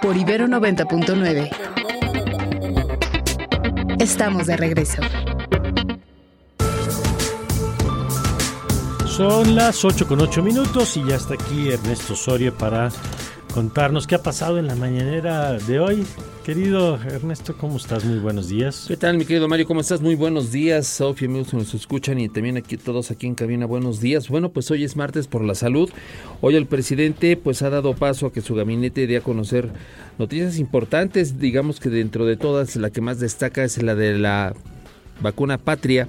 Por Ibero 90.9. Estamos de regreso. Son las 8 con 8 minutos y ya está aquí Ernesto Osorio para contarnos qué ha pasado en la mañanera de hoy. Querido Ernesto, ¿cómo estás? Muy buenos días. ¿Qué tal, mi querido Mario? ¿Cómo estás? Muy buenos días. Sofía, que nos escuchan y también aquí todos aquí en cabina, buenos días. Bueno, pues hoy es martes por la salud. Hoy el presidente pues ha dado paso a que su gabinete dé a conocer noticias importantes. Digamos que dentro de todas la que más destaca es la de la vacuna patria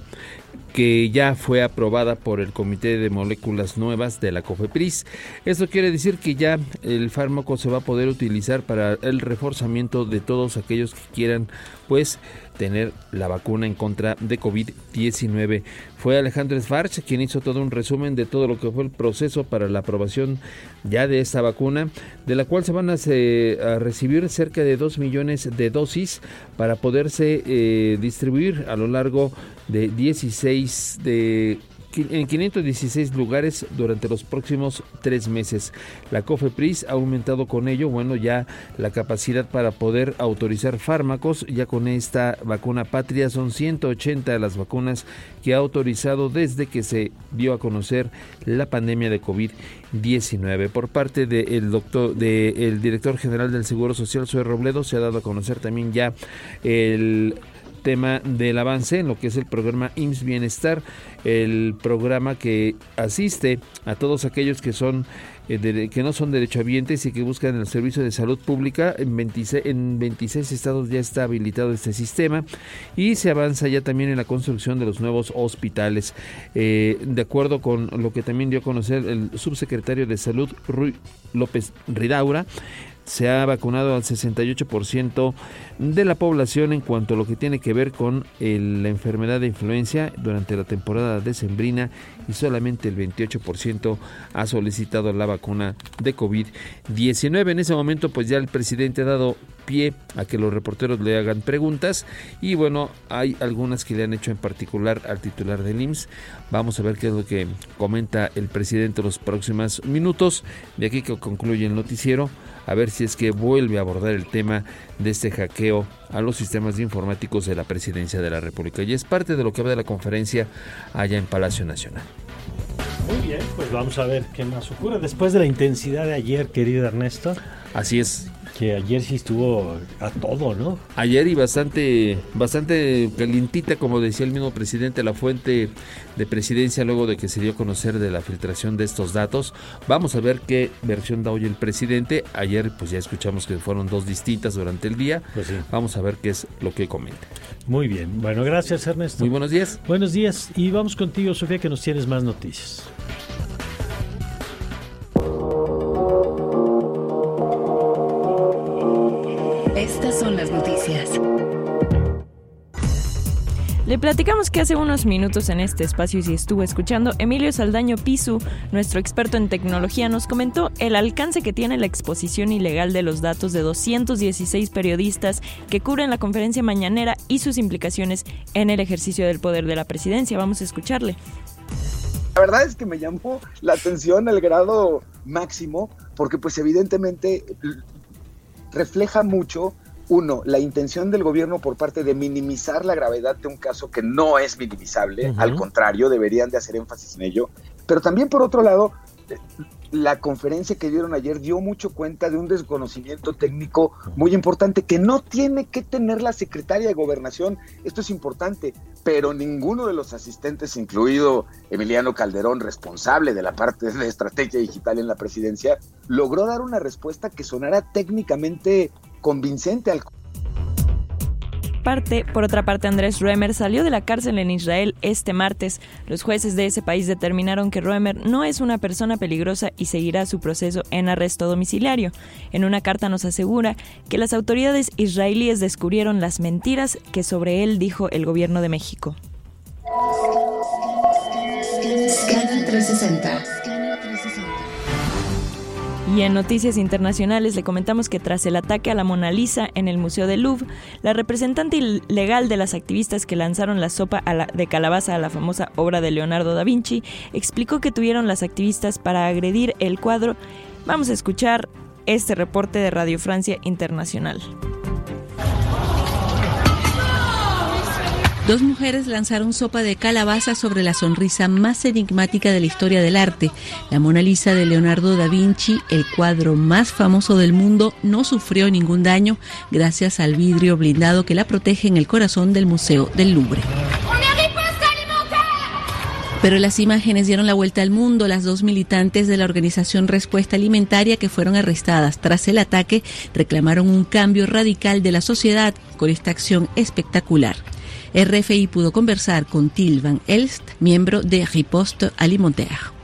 que ya fue aprobada por el Comité de Moléculas Nuevas de la COFEPRIS. Esto quiere decir que ya el fármaco se va a poder utilizar para el reforzamiento de todos aquellos que quieran pues tener la vacuna en contra de COVID-19. Fue Alejandro Svarch quien hizo todo un resumen de todo lo que fue el proceso para la aprobación ya de esta vacuna, de la cual se van a, recibir cerca de 2 millones de dosis para poderse eh, distribuir a lo largo de 16 de en 516 lugares durante los próximos tres meses. La COFEPRIS ha aumentado con ello, bueno, ya la capacidad para poder autorizar fármacos. Ya con esta vacuna patria son 180 de las vacunas que ha autorizado desde que se dio a conocer la pandemia de COVID-19. Por parte del doctor, del director general del Seguro Social, Zoe Robledo, se ha dado a conocer también ya el tema del avance en lo que es el programa IMSS Bienestar, el programa que asiste a todos aquellos que son eh, que no son derechohabientes y que buscan el servicio de salud pública. En 26, en 26 estados ya está habilitado este sistema y se avanza ya también en la construcción de los nuevos hospitales. Eh, de acuerdo con lo que también dio a conocer el subsecretario de Salud, Rui López Ridaura, se ha vacunado al 68% de la población en cuanto a lo que tiene que ver con la enfermedad de influencia durante la temporada decembrina y solamente el 28% ha solicitado la vacuna de COVID-19. En ese momento pues ya el presidente ha dado pie a que los reporteros le hagan preguntas y bueno, hay algunas que le han hecho en particular al titular del IMSS. Vamos a ver qué es lo que comenta el presidente en los próximos minutos. De aquí que concluye el noticiero a ver si es que vuelve a abordar el tema de este hackeo a los sistemas informáticos de la presidencia de la República. Y es parte de lo que de la conferencia allá en Palacio Nacional. Muy bien, pues vamos a ver qué más ocurre después de la intensidad de ayer, querido Ernesto. Así es, que ayer sí estuvo a todo, ¿no? Ayer y bastante, bastante calientita, como decía el mismo presidente, la fuente de presidencia luego de que se dio a conocer de la filtración de estos datos. Vamos a ver qué versión da hoy el presidente. Ayer pues ya escuchamos que fueron dos distintas durante el día. Pues sí. Vamos a ver qué es lo que comenta. Muy bien. Bueno, gracias Ernesto. Muy buenos días. Buenos días. Y vamos contigo, Sofía, que nos tienes más noticias. Le platicamos que hace unos minutos en este espacio y si estuvo escuchando, Emilio Saldaño Pisu, nuestro experto en tecnología, nos comentó el alcance que tiene la exposición ilegal de los datos de 216 periodistas que cubren la conferencia mañanera y sus implicaciones en el ejercicio del poder de la presidencia. Vamos a escucharle. La verdad es que me llamó la atención al grado máximo porque pues evidentemente refleja mucho uno, la intención del gobierno por parte de minimizar la gravedad de un caso que no es minimizable, al contrario, deberían de hacer énfasis en ello, pero también por otro lado, la conferencia que dieron ayer dio mucho cuenta de un desconocimiento técnico muy importante que no tiene que tener la secretaria de gobernación. Esto es importante, pero ninguno de los asistentes, incluido Emiliano Calderón, responsable de la parte de estrategia digital en la presidencia, logró dar una respuesta que sonara técnicamente convincente al Parte, por otra parte, Andrés Roemer salió de la cárcel en Israel este martes. Los jueces de ese país determinaron que Roemer no es una persona peligrosa y seguirá su proceso en arresto domiciliario. En una carta nos asegura que las autoridades israelíes descubrieron las mentiras que sobre él dijo el gobierno de México. 360. Y en noticias internacionales le comentamos que tras el ataque a la Mona Lisa en el Museo del Louvre, la representante legal de las activistas que lanzaron la sopa de calabaza a la famosa obra de Leonardo da Vinci explicó que tuvieron las activistas para agredir el cuadro Vamos a escuchar este reporte de Radio Francia Internacional. Dos mujeres lanzaron sopa de calabaza sobre la sonrisa más enigmática de la historia del arte. La Mona Lisa de Leonardo da Vinci, el cuadro más famoso del mundo, no sufrió ningún daño gracias al vidrio blindado que la protege en el corazón del Museo del Louvre. Pero las imágenes dieron la vuelta al mundo. Las dos militantes de la organización Respuesta Alimentaria que fueron arrestadas tras el ataque reclamaron un cambio radical de la sociedad con esta acción espectacular. RFI pudo conversar con Til Van Elst, miembro de Riposte Alimentaire.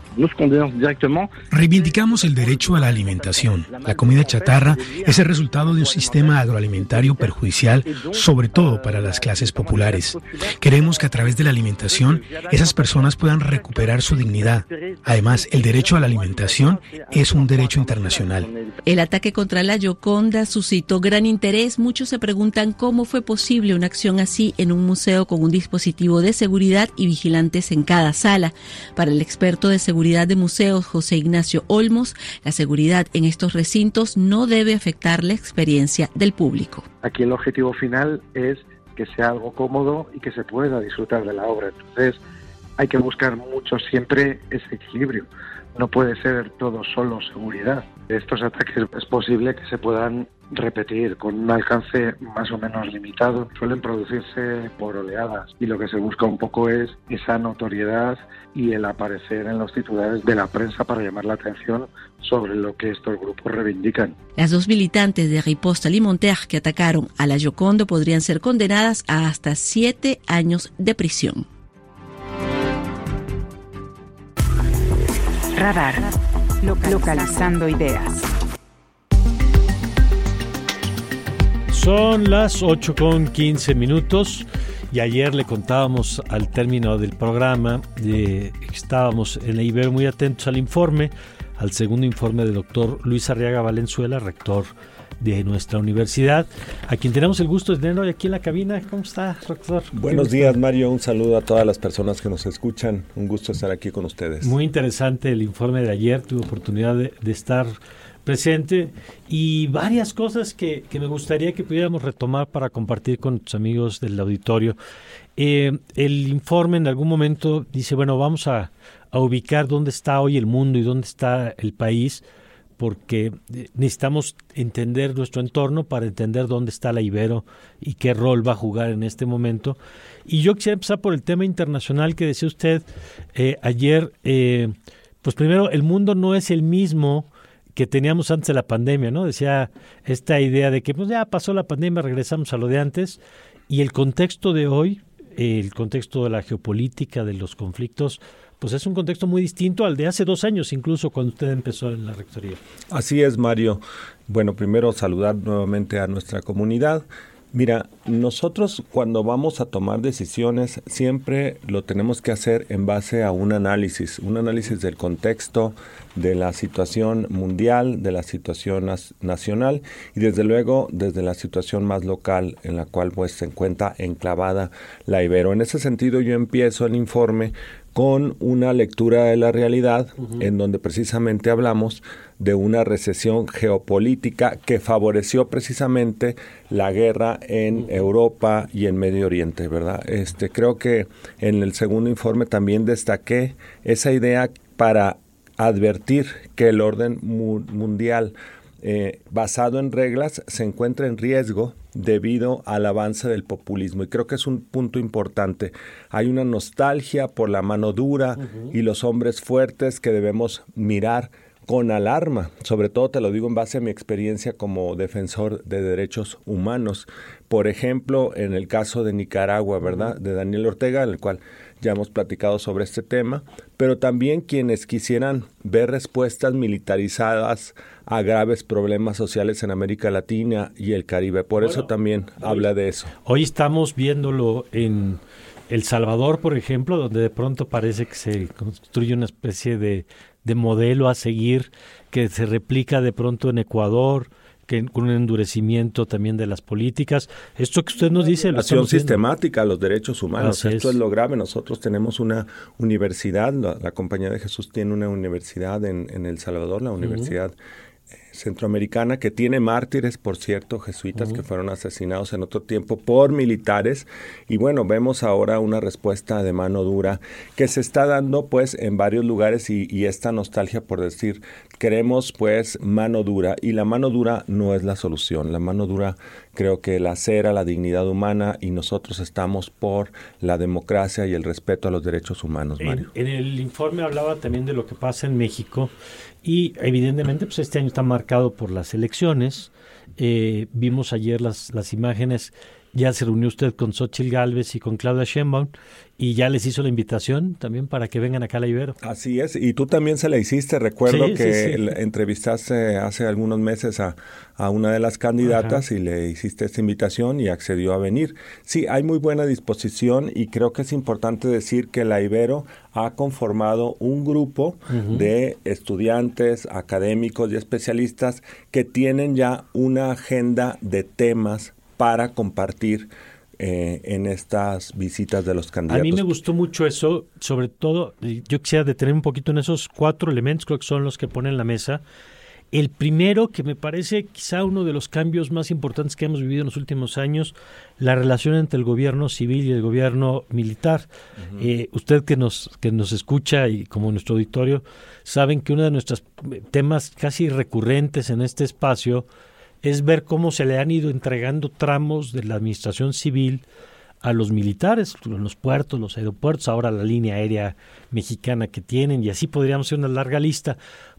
Reivindicamos el derecho a la alimentación. La comida chatarra es el resultado de un sistema agroalimentario perjudicial, sobre todo para las clases populares. Queremos que a través de la alimentación esas personas puedan recuperar su dignidad. Además, el derecho a la alimentación es un derecho internacional. El ataque contra la Yoconda suscitó gran interés. Muchos se preguntan cómo fue posible una acción así en un museo con un dispositivo de seguridad y vigilantes en cada sala. Para el experto de seguridad de Museos, José Ignacio Olmos, la seguridad en estos recintos no debe afectar la experiencia del público. Aquí el objetivo final es que sea algo cómodo y que se pueda disfrutar de la obra. Entonces hay que buscar mucho siempre ese equilibrio. No puede ser todo solo seguridad. Estos ataques es posible que se puedan repetir con un alcance más o menos limitado. Suelen producirse por oleadas y lo que se busca un poco es esa notoriedad y el aparecer en los titulares de la prensa para llamar la atención sobre lo que estos grupos reivindican. Las dos militantes de Riposta Alimentaire que atacaron a la Yocondo podrían ser condenadas a hasta siete años de prisión. Radar. Localizando ideas. Son las 8 con 15 minutos y ayer le contábamos al término del programa de estábamos en la Ibero muy atentos al informe, al segundo informe del doctor Luis Arriaga Valenzuela, rector de nuestra universidad, a quien tenemos el gusto de tener hoy aquí en la cabina. ¿Cómo está, doctor? Buenos días, Mario. Un saludo a todas las personas que nos escuchan. Un gusto estar aquí con ustedes. Muy interesante el informe de ayer. Tuve oportunidad de, de estar presente y varias cosas que, que, me gustaría que pudiéramos retomar para compartir con tus amigos del auditorio. Eh, el informe en algún momento dice, bueno, vamos a, a, ubicar dónde está hoy el mundo y dónde está el país, porque necesitamos entender nuestro entorno para entender dónde está la Ibero y qué rol va a jugar en este momento. Y yo quisiera empezar por el tema internacional que decía usted eh, ayer. Eh, pues primero, el mundo no es el mismo que teníamos antes de la pandemia, ¿no? Decía esta idea de que pues ya pasó la pandemia, regresamos a lo de antes y el contexto de hoy, el contexto de la geopolítica, de los conflictos, pues es un contexto muy distinto al de hace dos años, incluso cuando usted empezó en la rectoría. Así es, Mario. Bueno, primero saludar nuevamente a nuestra comunidad. Mira, nosotros cuando vamos a tomar decisiones siempre lo tenemos que hacer en base a un análisis, un análisis del contexto, de la situación mundial, de la situación nacional y desde luego desde la situación más local en la cual pues se encuentra enclavada la Ibero. En ese sentido yo empiezo el informe con una lectura de la realidad uh -huh. en donde precisamente hablamos de una recesión geopolítica que favoreció precisamente la guerra en uh -huh. Europa y en Medio Oriente, ¿verdad? Este creo que en el segundo informe también destaqué esa idea para advertir que el orden mu mundial eh, basado en reglas se encuentra en riesgo debido al avance del populismo y creo que es un punto importante. Hay una nostalgia por la mano dura uh -huh. y los hombres fuertes que debemos mirar con alarma. Sobre todo te lo digo en base a mi experiencia como defensor de derechos humanos. Por ejemplo, en el caso de Nicaragua, ¿verdad? De Daniel Ortega, en el cual ya hemos platicado sobre este tema, pero también quienes quisieran ver respuestas militarizadas a graves problemas sociales en América Latina y el Caribe. Por bueno, eso también hoy, habla de eso. Hoy estamos viéndolo en El Salvador, por ejemplo, donde de pronto parece que se construye una especie de, de modelo a seguir que se replica de pronto en Ecuador, que, con un endurecimiento también de las políticas. Esto que usted nos dice... La acción sistemática a los derechos humanos. Esto es. lo grave. Nosotros tenemos una universidad, la, Compañía de Jesús tiene una universidad en, en El Salvador, la Universidad centroamericana que tiene mártires, por cierto, jesuitas que fueron asesinados en otro tiempo por militares. Y bueno, vemos ahora una respuesta de mano dura que se está dando pues en varios lugares y, y esta nostalgia por decir, queremos pues mano dura y la mano dura no es la solución. La mano dura creo que la cera, la dignidad humana y nosotros estamos por la democracia y el respeto a los derechos humanos, Mario. En, en el informe hablaba también de lo que pasa en México y evidentemente, pues este año está marcado por las elecciones. Eh, vimos ayer las, las imágenes ya se reunió usted con Xochitl Galvez y con Claudia Sheinbaum y ya les hizo la invitación también para que vengan acá a la Ibero. Así es, y tú también se la hiciste. Recuerdo que entrevistaste hace algunos meses a, a una de las candidatas y le hiciste esta invitación y accedió a venir. Sí, hay muy buena disposición y creo que es importante decir que la Ibero ha conformado un grupo de estudiantes, académicos y especialistas que tienen ya una agenda de temas para compartir eh, en estas visitas de los candidatos. A mí me gustó mucho eso, sobre todo, yo quisiera detener un poquito en esos cuatro elementos, creo que son los que ponen la mesa. El primero, que me parece quizá uno de los cambios más importantes que hemos vivido en los últimos años, la relación entre el gobierno civil y el gobierno militar. Eh, usted que nos, que nos escucha y como nuestro auditorio, saben que uno de nuestros temas casi recurrentes en este espacio es ver cómo se le han ido entregando tramos de la administración civil a los militares, los puertos, los aeropuertos, ahora la línea aérea mexicana que tienen, y así podríamos hacer una larga lista.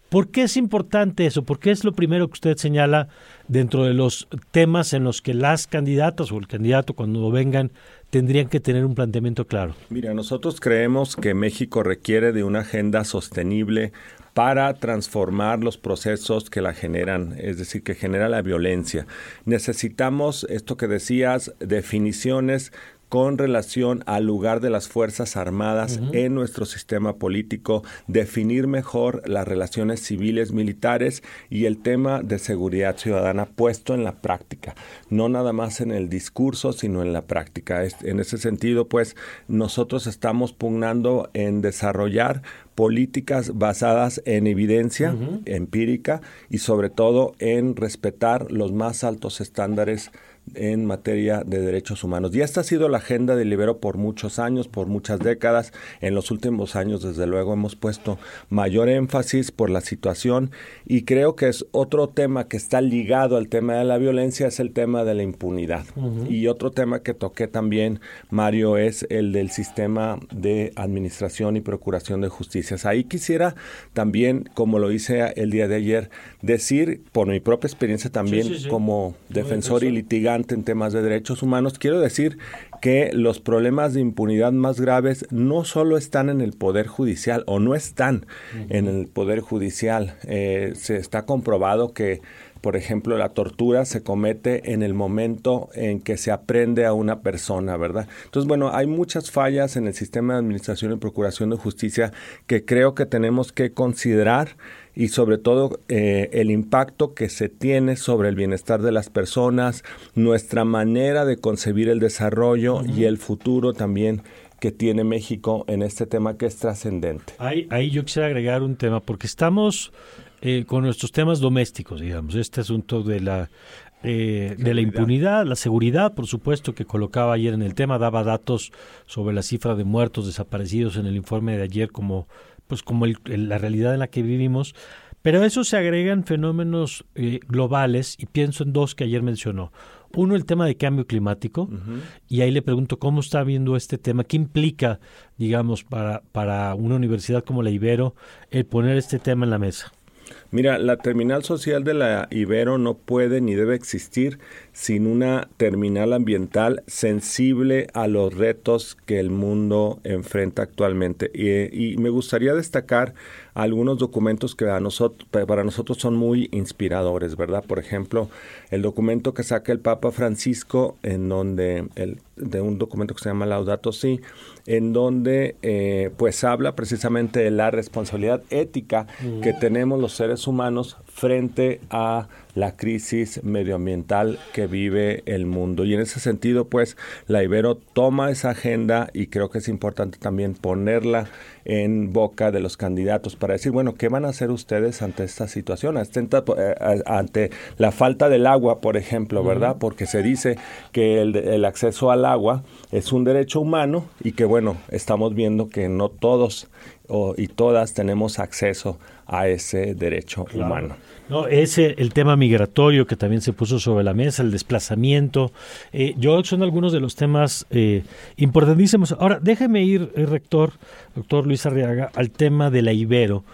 ¿Por qué es importante eso? ¿Por qué es lo primero que usted señala dentro de los temas en los que las candidatas o el candidato cuando vengan tendrían que tener un planteamiento claro? Mira, nosotros creemos que México requiere de una agenda sostenible para transformar los procesos que la generan, es decir, que genera la violencia. Necesitamos, esto que decías, definiciones con relación al lugar de las Fuerzas Armadas en nuestro sistema político, definir mejor las relaciones civiles militares y el tema de seguridad ciudadana puesto en la práctica, no nada más en el discurso, sino en la práctica. En ese sentido, pues nosotros estamos pugnando en desarrollar políticas basadas en evidencia empírica y sobre todo en respetar los más altos estándares en materia de derechos humanos. Y esta ha sido la agenda del Libero por muchos años, por muchas décadas. En los últimos años, desde luego, hemos puesto mayor énfasis por la situación y creo que es otro tema que está ligado al tema de la violencia, es el tema de la impunidad. Y otro tema que toqué también, Mario, es el del sistema de administración y procuración de justicias. Ahí quisiera también, como lo hice el día de ayer, decir, por mi propia experiencia también como defensor y litigante, en temas de derechos humanos, quiero decir que los problemas de impunidad más graves no solo están en el Poder Judicial o no están en el Poder Judicial. Eh, se está comprobado que por ejemplo, la tortura se comete en el momento en que se aprende a una persona, ¿verdad? Entonces, bueno, hay muchas fallas en el sistema de administración y procuración de justicia que creo que tenemos que considerar y sobre todo eh, el impacto que se tiene sobre el bienestar de las personas, nuestra manera de concebir el desarrollo y el futuro también que tiene México en este tema que es trascendente. Ahí, ahí yo quisiera agregar un tema, porque estamos eh, con nuestros temas domésticos, digamos, este asunto de la eh, de la impunidad, la seguridad, por supuesto, que colocaba ayer en el tema, daba datos sobre la cifra de muertos desaparecidos en el informe de ayer como pues como la realidad en la que vivimos, pero a eso se agregan fenómenos eh, globales y pienso en dos que ayer mencionó. Uno, el tema de cambio climático, y ahí le pregunto cómo está viendo este tema, qué implica, digamos, para, para una universidad como la Ibero el poner este tema en la mesa. Mira, la terminal social de la Ibero no puede ni debe existir sin una terminal ambiental sensible a los retos que el mundo enfrenta actualmente. Y, me gustaría destacar algunos documentos que a nosotros, para nosotros son muy inspiradores, ¿verdad? Por ejemplo, el documento que saca el Papa Francisco, en donde, el, de un documento que se llama Laudato Si, en donde eh, pues habla precisamente de la responsabilidad ética que tenemos los seres seres humanos frente a la crisis medioambiental que vive el mundo. Y en ese sentido, pues, la Ibero toma esa agenda y creo que es importante también ponerla en boca de los candidatos para decir, bueno, ¿qué van a hacer ustedes ante esta situación? Eh, ante la falta del agua, por ejemplo, ¿verdad? Porque se dice que el, el acceso al agua es un derecho humano y que, bueno, estamos viendo que no todos y todas tenemos acceso a ese derecho humano. No, ese, el tema migratorio que también se puso sobre la mesa, el desplazamiento. Eh, yo son algunos de los temas eh, importantísimos. Ahora, déjeme ir, eh, rector, doctor Luis Arriaga, al tema de la Ibero.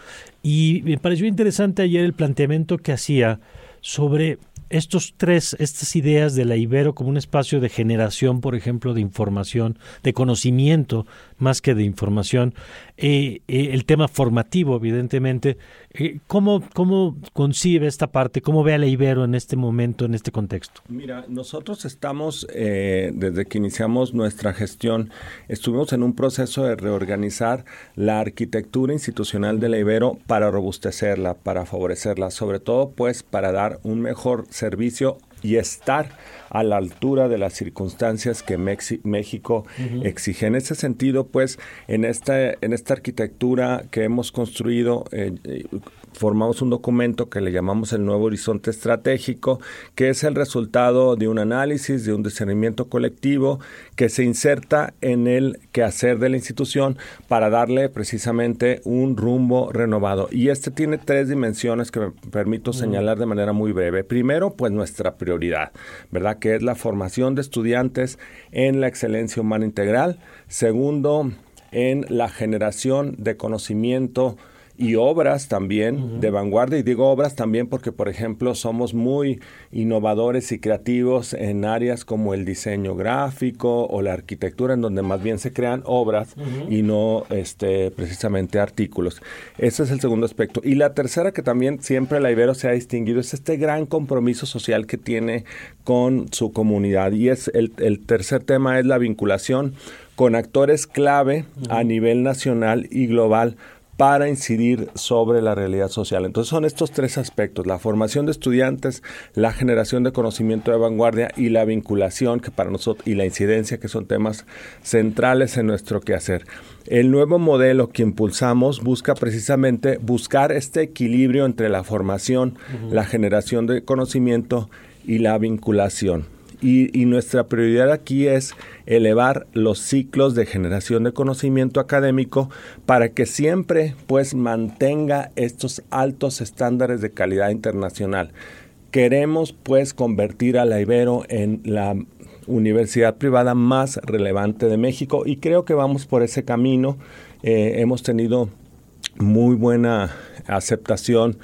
Y me pareció interesante ayer el planteamiento que hacía sobre estos tres, estas ideas de la Ibero como un espacio de generación, por ejemplo, de información, de conocimiento, más que de información, eh, eh, el tema formativo, evidentemente, eh, ¿cómo, ¿cómo concibe esta parte? ¿Cómo ve a la Ibero en este momento, en este contexto? Mira, nosotros estamos, desde que iniciamos nuestra gestión, estuvimos en un proceso de reorganizar la arquitectura institucional de la Ibero para robustecerla, para favorecerla, sobre todo pues para dar un mejor servicio y estar a la altura de las circunstancias que México exige. En ese sentido, pues, en esta, en esta arquitectura que hemos construido, eh, eh, formamos un documento que le llamamos el nuevo horizonte estratégico, que es el resultado de un análisis, de un discernimiento colectivo que se inserta en el quehacer de la institución para darle precisamente un rumbo renovado. Y este tiene tres dimensiones que me permito señalar de manera muy breve. Primero, pues nuestra prioridad, ¿verdad? Que es la formación de estudiantes en la excelencia humana integral. Segundo, en la generación de conocimiento y obras también de vanguardia. Y digo obras también porque, por ejemplo, somos muy innovadores y creativos en áreas como el diseño gráfico o la arquitectura, en donde más bien se crean obras y no este, precisamente artículos. Ese es el segundo aspecto. Y la tercera, que también siempre la Ibero se ha distinguido, es este gran compromiso social que tiene con su comunidad. Y es el, el tercer tema es la vinculación con actores clave a nivel nacional y global para incidir sobre la realidad social. Entonces son estos tres aspectos, la formación de estudiantes, la generación de conocimiento de vanguardia y la vinculación que para nosotros y la incidencia que son temas centrales en nuestro quehacer. El nuevo modelo que impulsamos busca precisamente buscar este equilibrio entre la formación, la generación de conocimiento y la vinculación. Y, nuestra prioridad aquí es elevar los ciclos de generación de conocimiento académico para que siempre pues mantenga estos altos estándares de calidad internacional. Queremos pues convertir a la Ibero en la universidad privada más relevante de México y creo que vamos por ese camino. Eh, hemos tenido muy buena aceptación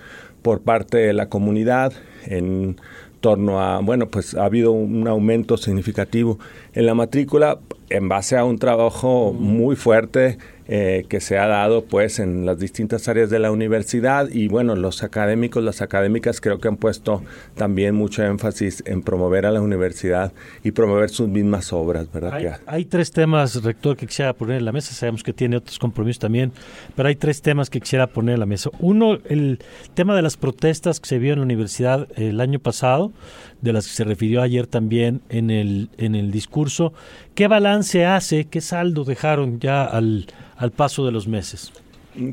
por parte de la comunidad en torno a, bueno, pues ha habido un aumento significativo en la matrícula en base a un trabajo muy fuerte eh, que se ha dado pues en las distintas áreas de la universidad y bueno, los académicos, las académicas creo que han puesto también mucho énfasis en promover a la universidad y promover sus mismas obras, ¿verdad? Hay, hay tres temas, rector, que quisiera poner en la mesa, sabemos que tiene otros compromisos también, pero hay tres temas que quisiera poner en la mesa. Uno, el tema de las protestas que se vio en la universidad el año pasado, de las que se refirió ayer también en el, en el discurso. ¿Qué balance hace, qué saldo dejaron ya al, al paso de los meses?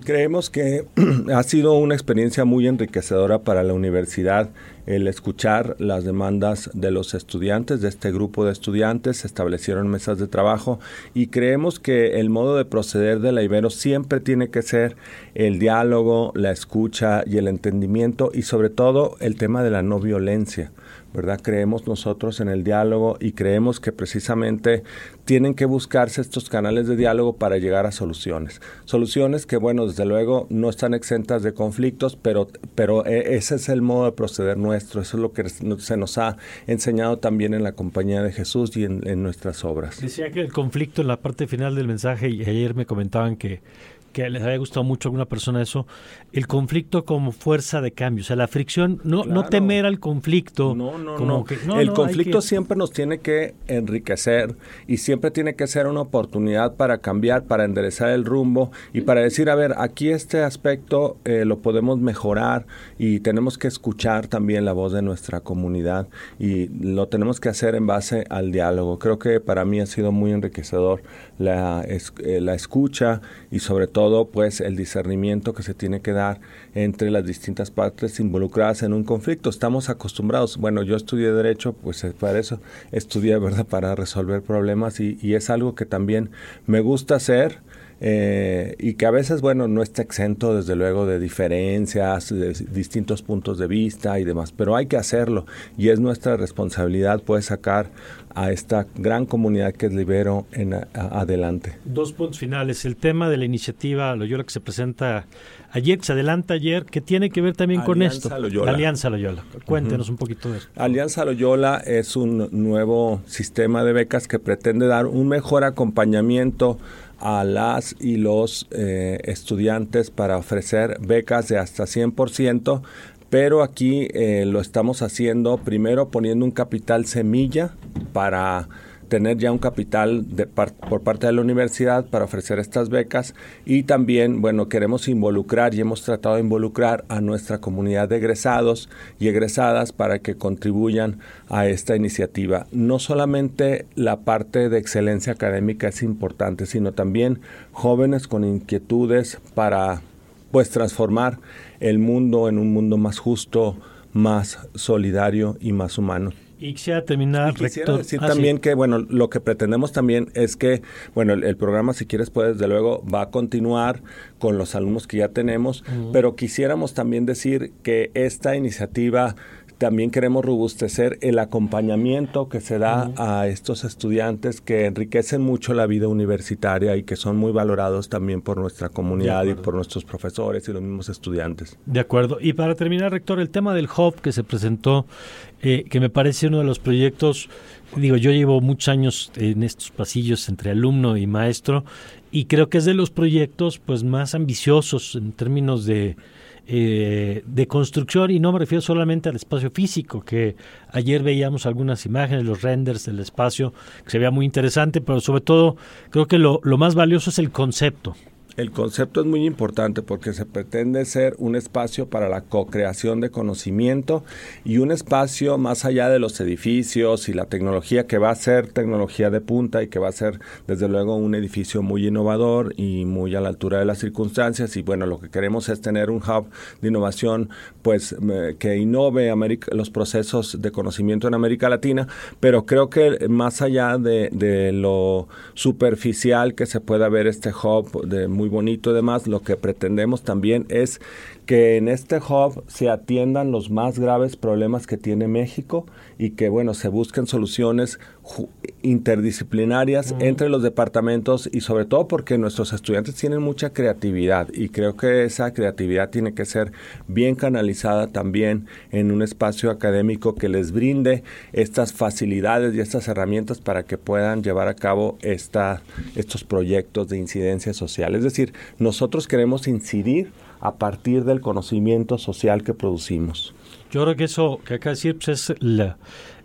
Creemos que ha sido una experiencia muy enriquecedora para la universidad el escuchar las demandas de los estudiantes, de este grupo de estudiantes, se establecieron mesas de trabajo y creemos que el modo de proceder de la Ibero siempre tiene que ser el diálogo, la escucha y el entendimiento y sobre todo el tema de la no violencia. ¿Verdad? Creemos nosotros en el diálogo y creemos que precisamente tienen que buscarse estos canales de diálogo para llegar a soluciones. Soluciones que, bueno, desde luego no están exentas de conflictos, pero, pero e, ese es el modo de proceder nuestro. Eso es lo que se nos ha enseñado también en la compañía de Jesús y en, en nuestras obras. Decía que el conflicto en la parte final del mensaje, y ayer me comentaban que que les había gustado mucho a alguna persona eso, el conflicto como fuerza de cambio, o sea, la fricción, no, no temer al conflicto. No, no, no. El conflicto siempre nos tiene que enriquecer y siempre tiene que ser una oportunidad para cambiar, para enderezar el rumbo y para decir, a ver, aquí este aspecto eh, lo podemos mejorar y tenemos que escuchar también la voz de nuestra comunidad y lo tenemos que hacer en base al diálogo. Creo que para mí ha sido muy enriquecedor la, eh, la escucha y sobre todo pues el discernimiento que se tiene que dar entre las distintas partes involucradas en un conflicto. Estamos acostumbrados, bueno, yo estudié derecho, pues para eso estudié, ¿verdad?, para resolver problemas y, y es algo que también me gusta hacer eh, y que a veces, bueno, no está exento desde luego de diferencias, de distintos puntos de vista y demás, pero hay que hacerlo y es nuestra responsabilidad pues sacar a esta gran comunidad que es Libero en adelante. Dos puntos finales. El tema de la iniciativa Loyola que se presenta ayer, que se adelanta ayer, que tiene que ver también con esto. La Alianza Loyola. Cuéntenos un poquito de eso. Alianza Loyola es un nuevo sistema de becas que pretende dar un mejor acompañamiento a las y los eh, estudiantes para ofrecer becas de hasta 100%, pero aquí eh, lo estamos haciendo primero poniendo un capital semilla para tener ya un capital por parte de la universidad para ofrecer estas becas y también, bueno, queremos involucrar y hemos tratado de involucrar a nuestra comunidad de egresados y egresadas para que contribuyan a esta iniciativa. No solamente la parte de excelencia académica es importante, sino también jóvenes con inquietudes para pues transformar el mundo en un mundo más justo, más solidario y más humano. Y quisiera terminar, quisiera decir ah, también que, bueno, lo que pretendemos también es que, bueno, el, programa, si quieres, pues desde luego va a continuar con los alumnos que ya tenemos, pero quisiéramos también decir que esta iniciativa también queremos robustecer el acompañamiento que se da a estos estudiantes que enriquecen mucho la vida universitaria y que son muy valorados también por nuestra comunidad y por nuestros profesores y los mismos estudiantes. De acuerdo. Y para terminar, rector, el tema del hub que se presentó, eh, que me parece uno de los proyectos, digo, yo llevo muchos años en estos pasillos entre alumno y maestro y creo que es de los proyectos pues más ambiciosos en términos de eh, de construcción y no me refiero solamente al espacio físico, que ayer veíamos algunas imágenes, los renders del espacio, que se veía muy interesante, pero sobre todo creo que lo, lo más valioso es el concepto. El concepto es muy importante porque se pretende ser un espacio para la co-creación de conocimiento y un espacio más allá de los edificios y la tecnología que va a ser tecnología de punta y que va a ser desde luego un edificio muy innovador y muy a la altura de las circunstancias. Y bueno, lo que queremos es tener un hub de innovación pues que innove los procesos de conocimiento en América Latina, pero creo que más allá de, de lo superficial que se pueda ver este hub de muy bonito además, lo que pretendemos también es que en este hub se atiendan los más graves problemas que tiene México y que, bueno, se busquen soluciones interdisciplinarias entre los departamentos y sobre todo porque nuestros estudiantes tienen mucha creatividad y creo que esa creatividad tiene que ser bien canalizada también en un espacio académico que les brinde estas facilidades y estas herramientas para que puedan llevar a cabo esta, estos proyectos de incidencia social. Es decir, nosotros queremos incidir a partir del conocimiento social que producimos. Yo creo que eso que acá decir pues, es la,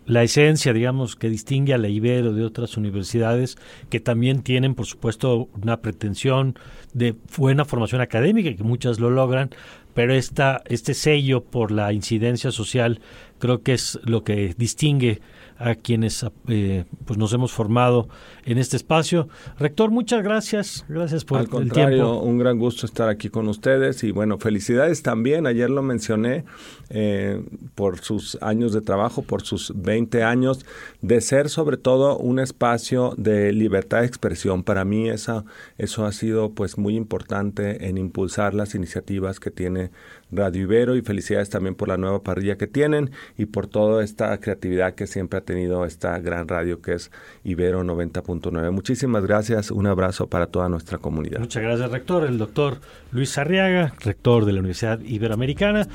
la esencia, digamos, que distingue a la Ibero de otras universidades que también tienen, por supuesto, una pretensión de buena formación académica, y que muchas lo logran, pero esta, este sello por la incidencia social creo que es lo que distingue a quienes eh, pues nos hemos formado en este espacio. Rector, muchas gracias. Gracias por Al contrario, un gran gusto estar aquí con ustedes y bueno, felicidades también. Ayer lo mencioné eh, por sus años de trabajo, por sus 20 años, de ser sobre todo un espacio de libertad de expresión. Para mí esa, eso ha sido pues muy importante en impulsar las iniciativas que tiene Radio Ibero y felicidades también por la nueva parrilla que tienen y por toda esta creatividad que siempre ha tenido esta gran radio que es Ibero 90.9. Muchísimas gracias, un abrazo para toda nuestra comunidad. Muchas gracias, rector. El doctor Luis Arriaga, rector de la Universidad Iberoamericana.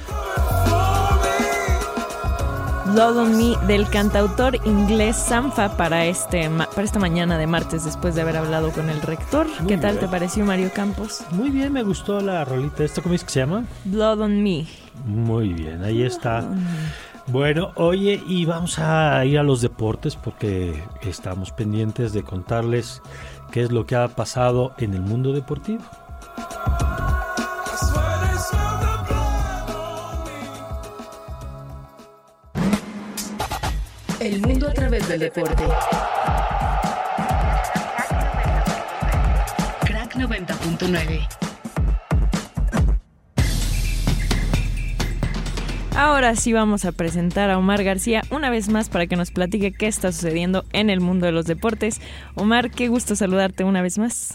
Blood on Me del cantautor inglés Sanfa para, este, para esta mañana de martes después de haber hablado con el rector. ¿Qué tal te pareció Mario Campos? Muy bien, me gustó la rolita. ¿Esto cómo es que se llama? Blood on Me. Muy bien, ahí está. Bueno, oye, y vamos a ir a los deportes porque estamos pendientes de contarles qué es lo que ha pasado en el mundo deportivo. El mundo a través del deporte. Crack 90.9. Ahora sí vamos a presentar a Omar García una vez más para que nos platique qué está sucediendo en el mundo de los deportes. Omar, qué gusto saludarte una vez más.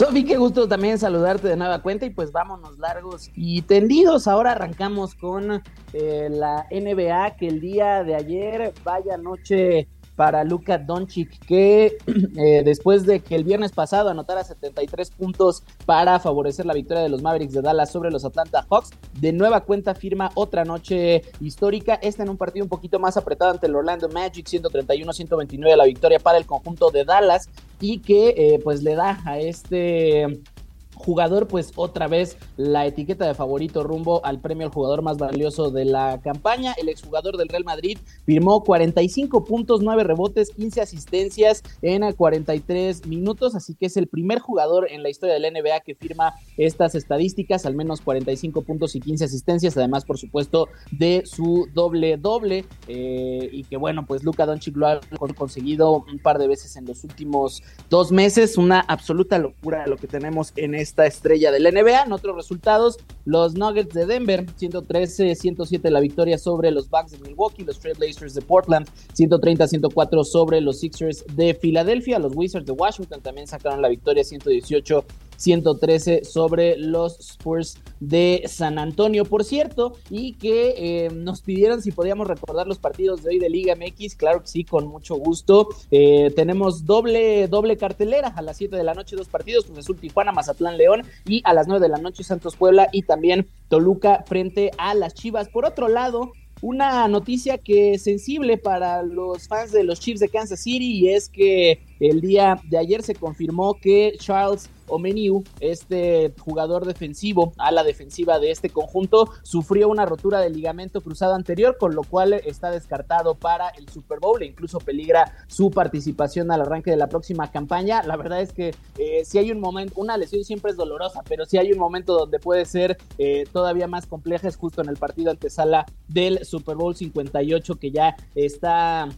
Sofi, qué gusto también saludarte de nueva cuenta y pues vámonos largos y tendidos. Ahora arrancamos con eh, la NBA que el día de ayer, vaya noche para Luka Doncic, que eh, después de que el viernes pasado anotara 73 puntos para favorecer la victoria de los Mavericks de Dallas sobre los Atlanta Hawks, de nueva cuenta firma otra noche histórica, esta en un partido un poquito más apretado ante el Orlando Magic, 131-129 la victoria para el conjunto de Dallas y que eh, pues le da a este jugador, pues otra vez la etiqueta de favorito rumbo al premio al jugador más valioso de la campaña. El exjugador del Real Madrid firmó 45 puntos, 9 rebotes, 15 asistencias en 43 minutos, así que es el primer jugador en la historia del NBA que firma estas estadísticas, al menos 45 puntos y 15 asistencias, además por supuesto de su doble doble. Eh, y que bueno, pues Luca Doncic lo ha conseguido un par de veces en los últimos dos meses, una absoluta locura lo que tenemos en este esta estrella del NBA. En otros resultados, los Nuggets de Denver, 113-107 la victoria sobre los Bucks de Milwaukee, los Trailblazers de Portland, 130-104 sobre los Sixers de Filadelfia, los Wizards de Washington también sacaron la victoria 118 113 sobre los Spurs de San Antonio, por cierto, y que eh, nos pidieron si podíamos recordar los partidos de hoy de Liga MX, claro que sí, con mucho gusto. Eh, tenemos doble, doble cartelera a las 7 de la noche, dos partidos, Cruz Azul Tijuana, Mazatlán León, y a las 9 de la noche Santos Puebla y también Toluca frente a las Chivas. Por otro lado, una noticia que es sensible para los fans de los Chiefs de Kansas City y es que el día de ayer se confirmó que Charles Omeniu, este jugador defensivo a la defensiva de este conjunto, sufrió una rotura de ligamento cruzado anterior, con lo cual está descartado para el Super Bowl e incluso peligra su participación al arranque de la próxima campaña. La verdad es que eh, si hay un momento, una lesión siempre es dolorosa, pero si hay un momento donde puede ser eh, todavía más compleja es justo en el partido antesala del Super Bowl 58 que ya está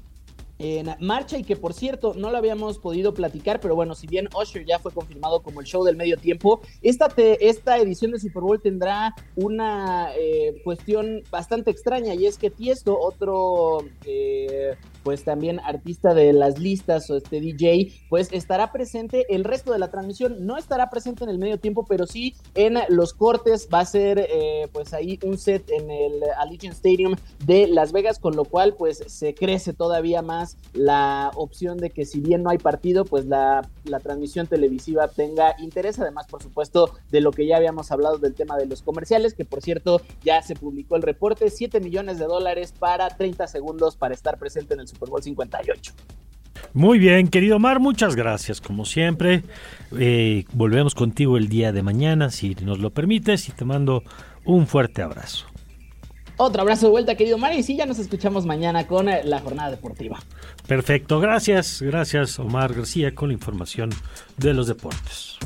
en marcha y que por cierto no lo habíamos podido platicar, pero bueno, si bien Usher ya fue confirmado como el show del medio tiempo, esta, esta edición de Super Bowl tendrá una eh, cuestión bastante extraña y es que Tiesto, otro eh, pues también artista de las listas o este DJ, pues estará presente el resto de la transmisión. No estará presente en el medio tiempo, pero sí en los cortes. Va a ser eh, pues ahí un set en el Allegiant Stadium de Las Vegas, con lo cual pues se crece todavía más la opción de que si bien no hay partido, pues la, la transmisión televisiva tenga interés. Además, por supuesto, de lo que ya habíamos hablado del tema de los comerciales, que por cierto ya se publicó el reporte, 7 millones de dólares para 30 segundos para estar presente en el Super Bowl 58. Muy bien, querido Mar, muchas gracias como siempre. Eh, volvemos contigo el día de mañana, si nos lo permites, y te mando un fuerte abrazo. Otro abrazo de vuelta, querido Mar, y sí, ya nos escuchamos mañana con eh, la jornada deportiva. Perfecto, gracias, gracias Omar García con la información de los deportes.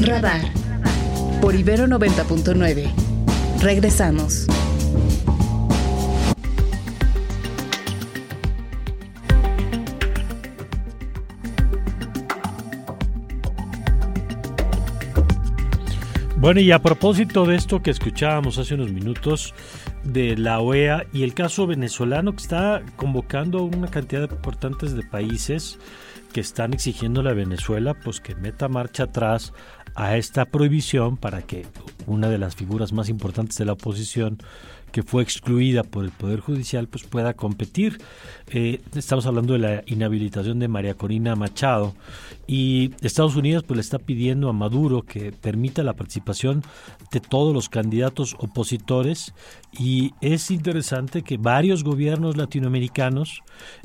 Radar por Ibero 90.9. Regresamos. Bueno, y a propósito de esto que escuchábamos hace unos minutos de la OEA y el caso venezolano que está convocando una cantidad importante de países que están exigiendo a Venezuela pues que meta marcha atrás a esta prohibición para que una de las figuras más importantes de la oposición que fue excluida por el Poder Judicial, pues pueda competir. Eh, estamos hablando de la inhabilitación de María Corina Machado y Estados Unidos pues le está pidiendo a Maduro que permita la participación de todos los candidatos opositores y es interesante que varios gobiernos latinoamericanos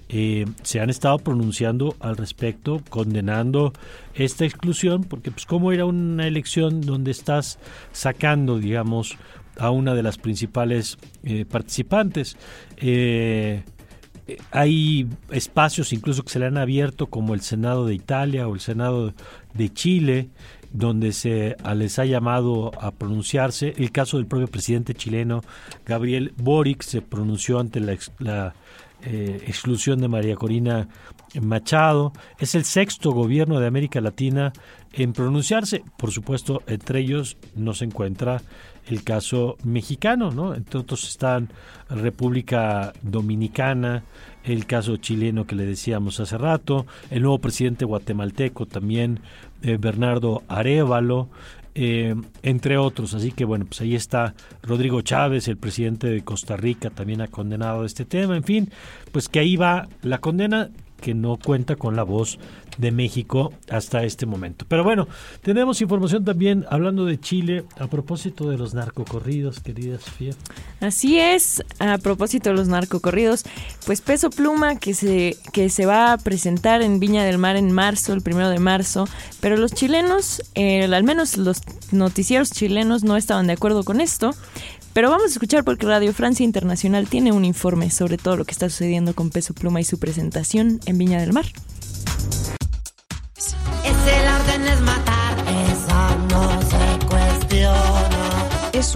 eh, se han estado pronunciando al respecto, condenando esta exclusión, porque pues como era una elección donde estás sacando, digamos, a una de las principales eh, participantes. Eh, hay espacios incluso que se le han abierto como el Senado de Italia o el Senado de Chile, donde se les ha llamado a pronunciarse. El caso del propio presidente chileno, Gabriel Boric, se pronunció ante la, eh, exclusión de María Corina Machado. Es el sexto gobierno de América Latina en pronunciarse. Por supuesto, entre ellos no se encuentra el caso mexicano, ¿no? Entre otros están República Dominicana, el caso chileno que le decíamos hace rato, el nuevo presidente guatemalteco también, eh, Bernardo Arevalo, eh, entre otros. Así que bueno, pues ahí está Rodrigo Chávez, el presidente de Costa Rica, también ha condenado este tema. En fin, pues que ahí va la condena que no cuenta con la voz de México hasta este momento. Pero bueno, tenemos información también hablando de Chile a propósito de los narcocorridos, querida Sofía. Así es, a propósito de los narcocorridos, pues Peso Pluma que se, que se va a presentar en Viña del Mar en marzo, el primero de marzo, pero los chilenos, eh, al menos los noticieros chilenos no estaban de acuerdo con esto. Pero vamos a escuchar porque Radio Francia Internacional tiene un informe sobre todo lo que está sucediendo con Peso Pluma y su presentación en Viña del Mar.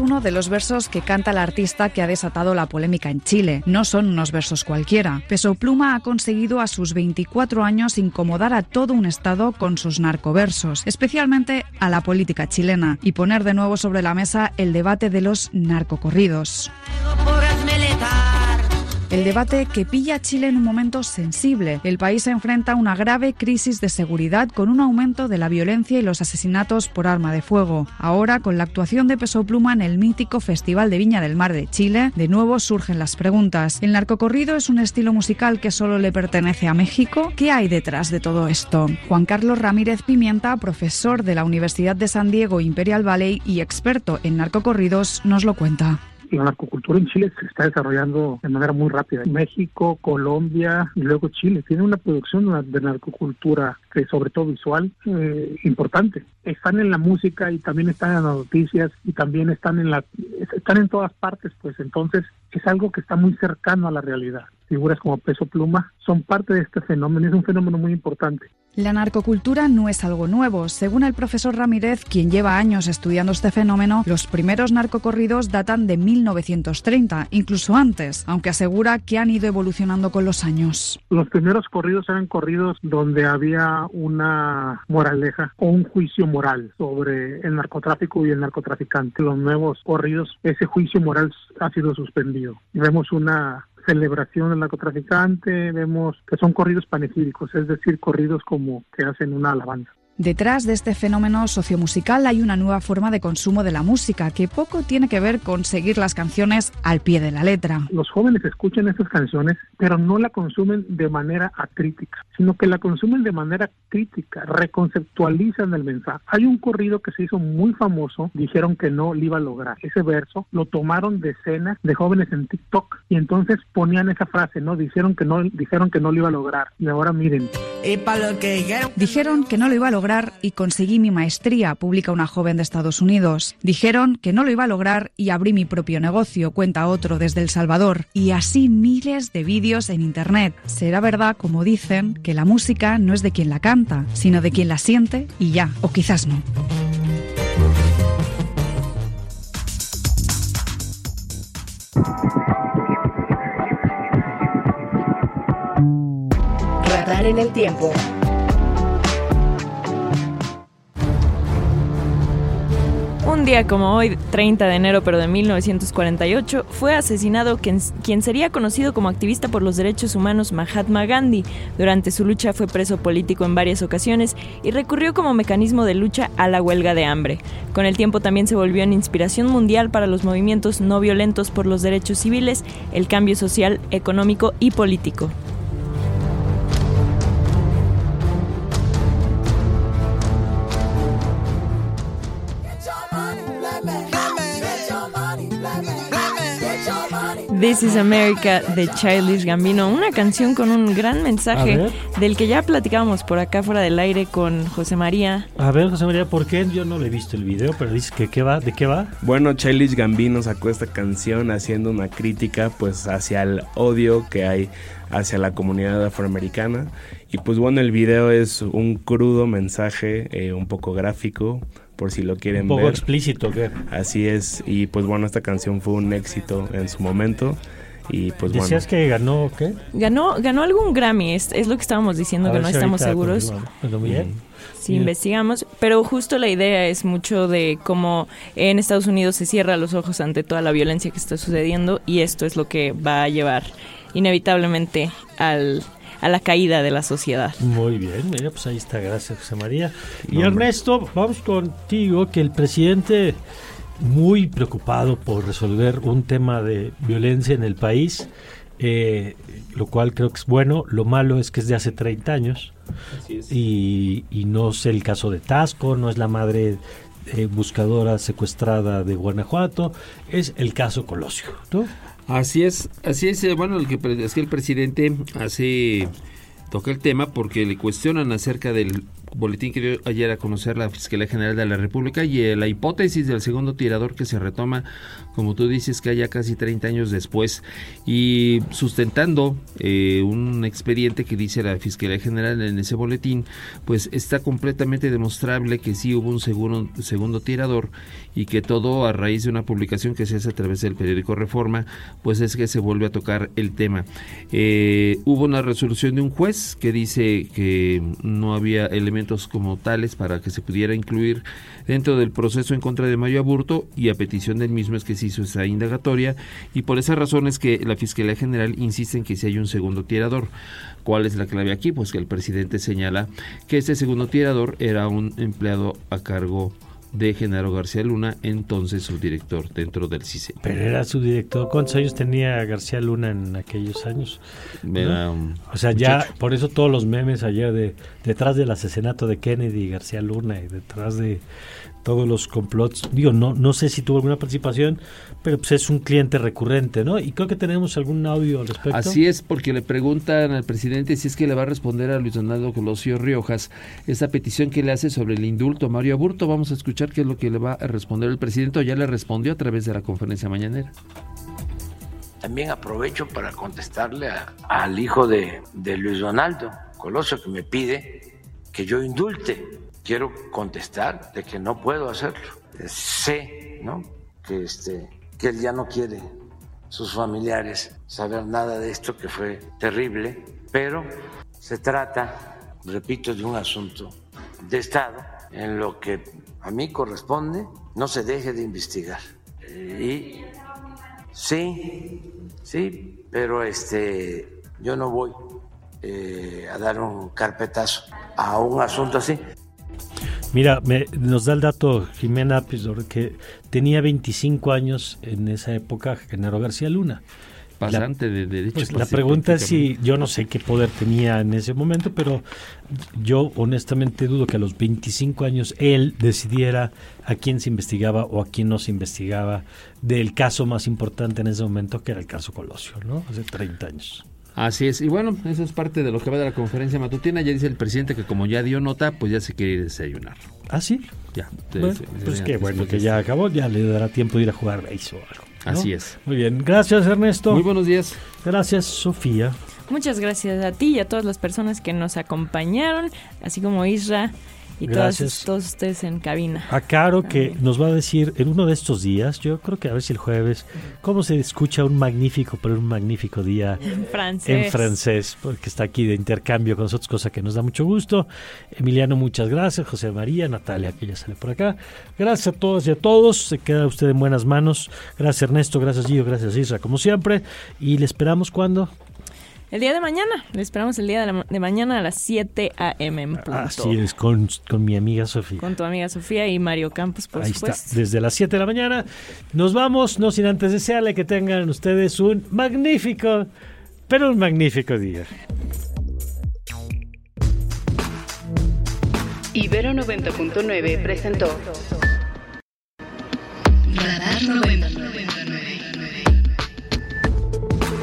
Uno de los versos que canta la artista que ha desatado la polémica en Chile. No son unos versos cualquiera. Peso Pluma ha conseguido a sus 24 años incomodar a todo un estado con sus narcoversos, especialmente a la política chilena, y poner de nuevo sobre la mesa el debate de los narcocorridos. El debate que pilla a Chile en un momento sensible. El país se enfrenta a una grave crisis de seguridad con un aumento de la violencia y los asesinatos por arma de fuego. Ahora, con la actuación de Peso Pluma en el mítico Festival de Viña del Mar de Chile, de nuevo surgen las preguntas. ¿El narcocorrido es un estilo musical que solo le pertenece a México? ¿Qué hay detrás de todo esto? Juan Carlos Ramírez Pimienta, profesor de la Universidad de San Diego Imperial Valley y experto en narcocorridos, nos lo cuenta la narcocultura en Chile se está desarrollando de manera muy rápida. México, Colombia y luego Chile tiene una producción de narcocultura que sobre todo visual eh, importante. Están en la música y también están en las noticias y también están en la están en todas partes, pues entonces es algo que está muy cercano a la realidad. Figuras como Peso Pluma son parte de este fenómeno, es un fenómeno muy importante. La narcocultura no es algo nuevo. Según el profesor Ramírez, quien lleva años estudiando este fenómeno, los primeros narcocorridos datan de 1930, incluso antes, aunque asegura que han ido evolucionando con los años. Los primeros corridos eran corridos donde había una moraleja o un juicio moral sobre el narcotráfico y el narcotraficante. Los nuevos corridos, ese juicio moral ha sido suspendido. Vemos una celebración del narcotraficante, vemos que son corridos panegíricos, es decir, corridos como que hacen una alabanza. Detrás de este fenómeno sociomusical hay una nueva forma de consumo de la música que poco tiene que ver con seguir las canciones al pie de la letra. Los jóvenes escuchan estas canciones, pero no la consumen de manera acrítica, sino que la consumen de manera crítica, reconceptualizan el mensaje. Hay un corrido que se hizo muy famoso, dijeron que no lo iba a lograr. Ese verso lo tomaron de escenas de jóvenes en TikTok y entonces ponían esa frase, ¿no? Dijeron que no, dijeron que no lo iba a lograr. Y ahora miren. Y para lo que dijeron... Dijeron que no lo iba a lograr y conseguí mi maestría, publica una joven de Estados Unidos. Dijeron que no lo iba a lograr y abrí mi propio negocio, cuenta otro desde El Salvador. Y así miles de vídeos en Internet. Será verdad, como dicen, que la música no es de quien la canta, sino de quien la siente y ya, o quizás no. En el tiempo. Un día como hoy, 30 de enero pero de 1948, fue asesinado quien, quien, sería conocido como activista por los derechos humanos Mahatma Gandhi. Durante su lucha fue preso político en varias ocasiones y recurrió como mecanismo de lucha a la huelga de hambre. Con el tiempo también se volvió en inspiración mundial para los movimientos no violentos por los derechos civiles, el cambio social, económico y político. This is America de Childish Gambino, una canción con un gran mensaje del que ya platicábamos por acá fuera del aire con José María. A ver, José María, ¿por qué? Yo no le he visto el video, pero dice que ¿qué va? ¿de qué va? Bueno, Childish Gambino sacó esta canción haciendo una crítica pues hacia el odio que hay hacia la comunidad afroamericana y pues bueno, el video es un crudo mensaje, eh, un poco gráfico, por si lo quieren un poco ver. explícito, ¿qué? Así es, y pues bueno, esta canción fue un éxito en su momento. Y pues ¿Decías bueno. que ganó qué? Ganó, ganó algún Grammy, es, es lo que estábamos diciendo, A que ver no si estamos seguros. muy bien. Si Bien. investigamos, pero justo la idea es mucho de cómo en Estados Unidos se cierra los ojos ante toda la violencia que está sucediendo y esto es lo que va a llevar inevitablemente al, a la caída de la sociedad. Muy bien, mira, pues ahí está, gracias José María. Y No, hombre. Ernesto, vamos contigo, que el presidente, muy preocupado por resolver un tema de violencia en el país, eh, lo cual creo que es bueno, lo malo es que es de hace 30 años y, y no es el caso de Tasco, no es la madre eh, buscadora secuestrada de Guanajuato, es el caso Colosio, ¿no? Así es, así es. eh, Bueno, el que es que el presidente hace toca el tema porque le cuestionan acerca del boletín que dio ayer a conocer la Fiscalía General de la República y eh, la hipótesis del segundo tirador que se retoma, como tú dices, que haya casi 30 años después y sustentando eh, un expediente que dice la Fiscalía General en ese boletín, pues está completamente demostrable que sí hubo un segundo, segundo tirador y que todo a raíz de una publicación que se hace a través del periódico Reforma, pues es que se vuelve a tocar el tema. Eh, hubo una resolución de un juez que dice que no había elementos como tales para que se pudiera incluir dentro del proceso en contra de Mario Aburto y a petición del mismo es que se hizo esa indagatoria y por esa razón es que la Fiscalía General insiste en que si hay un segundo tirador. ¿Cuál es la clave aquí? Pues que el presidente señala que este segundo tirador era un empleado a cargo de Genaro García Luna, entonces su director dentro del CICE. Pero era su director. ¿Cuántos años tenía García Luna en aquellos años? Era ¿No? un O sea, ya por eso todos los memes ayer de detrás del asesinato de Kennedy y García Luna y detrás de todos los complots. Digo, no no sé si tuvo alguna participación, pero pues es un cliente recurrente, ¿no? Y creo que tenemos algún audio al respecto. Así es, porque le preguntan al presidente si es que le va a responder a Luis Donaldo Colosio Riojas esa petición que le hace sobre el indulto a Mario Aburto. Vamos a escuchar qué es lo que le va a responder el presidente o ya le respondió a través de la conferencia mañanera. También aprovecho para contestarle a- al hijo de, de Luis Donaldo Colosio que me pide que yo indulte. Quiero contestar de que no puedo hacerlo. Sé, ¿no? Que este, que él ya no quiere sus familiares saber nada de esto que fue terrible, pero se trata, repito, de un asunto de Estado en lo que a mí corresponde no se deje de investigar. Y Sí, sí, pero este, yo no voy eh, a dar un carpetazo a un asunto así. Mira, me- nos da el dato Jimena Pizor que tenía 25 años en esa época Genaro García Luna. Pasante de derecho. Pues la pregunta es si yo no sé qué poder tenía en ese momento, pero yo honestamente dudo que a los 25 años él decidiera a quién se investigaba o a quién no se investigaba del caso más importante en ese momento, que era el caso Colosio, ¿no? Hace 30 años. Así es, y bueno, eso es parte de lo que va de la conferencia matutina. Ya dice el presidente que como ya dio nota, pues ya se quiere ir a desayunar. ¿Ah, sí? Ya. Bueno, pues qué después bueno que ya acabó, ya le dará tiempo de ir a jugar béisbol o algo. ¿no? Así es. Muy bien, gracias Ernesto. Muy buenos días. Gracias Sofía. Muchas gracias a ti y a todas las personas que nos acompañaron, así como Isra y Gracias. todos, todos ustedes en cabina. A Caro que nos va a decir en uno de estos días, yo creo que a ver si el jueves, cómo se escucha un magnífico, pero un magnífico día En francés. en francés, porque está aquí de intercambio con nosotros, cosa que nos da mucho gusto. Emiliano, muchas gracias. José María, Natalia, que ya sale por acá. Gracias a todas y a todos. Se queda usted en buenas manos. Gracias Ernesto, gracias Gio, gracias Isra, como siempre. Y le esperamos cuando. El día de mañana, le esperamos el día de, la- de mañana a las 7 a.m. Así es, con, con mi amiga Sofía. Con tu amiga Sofía y Mario Campos, por Ahí supuesto. está, desde las 7 de la mañana. Nos vamos, no sin antes desearle que tengan ustedes un magnífico, pero un magnífico día. Ibero 90.9 presentó Radar 99.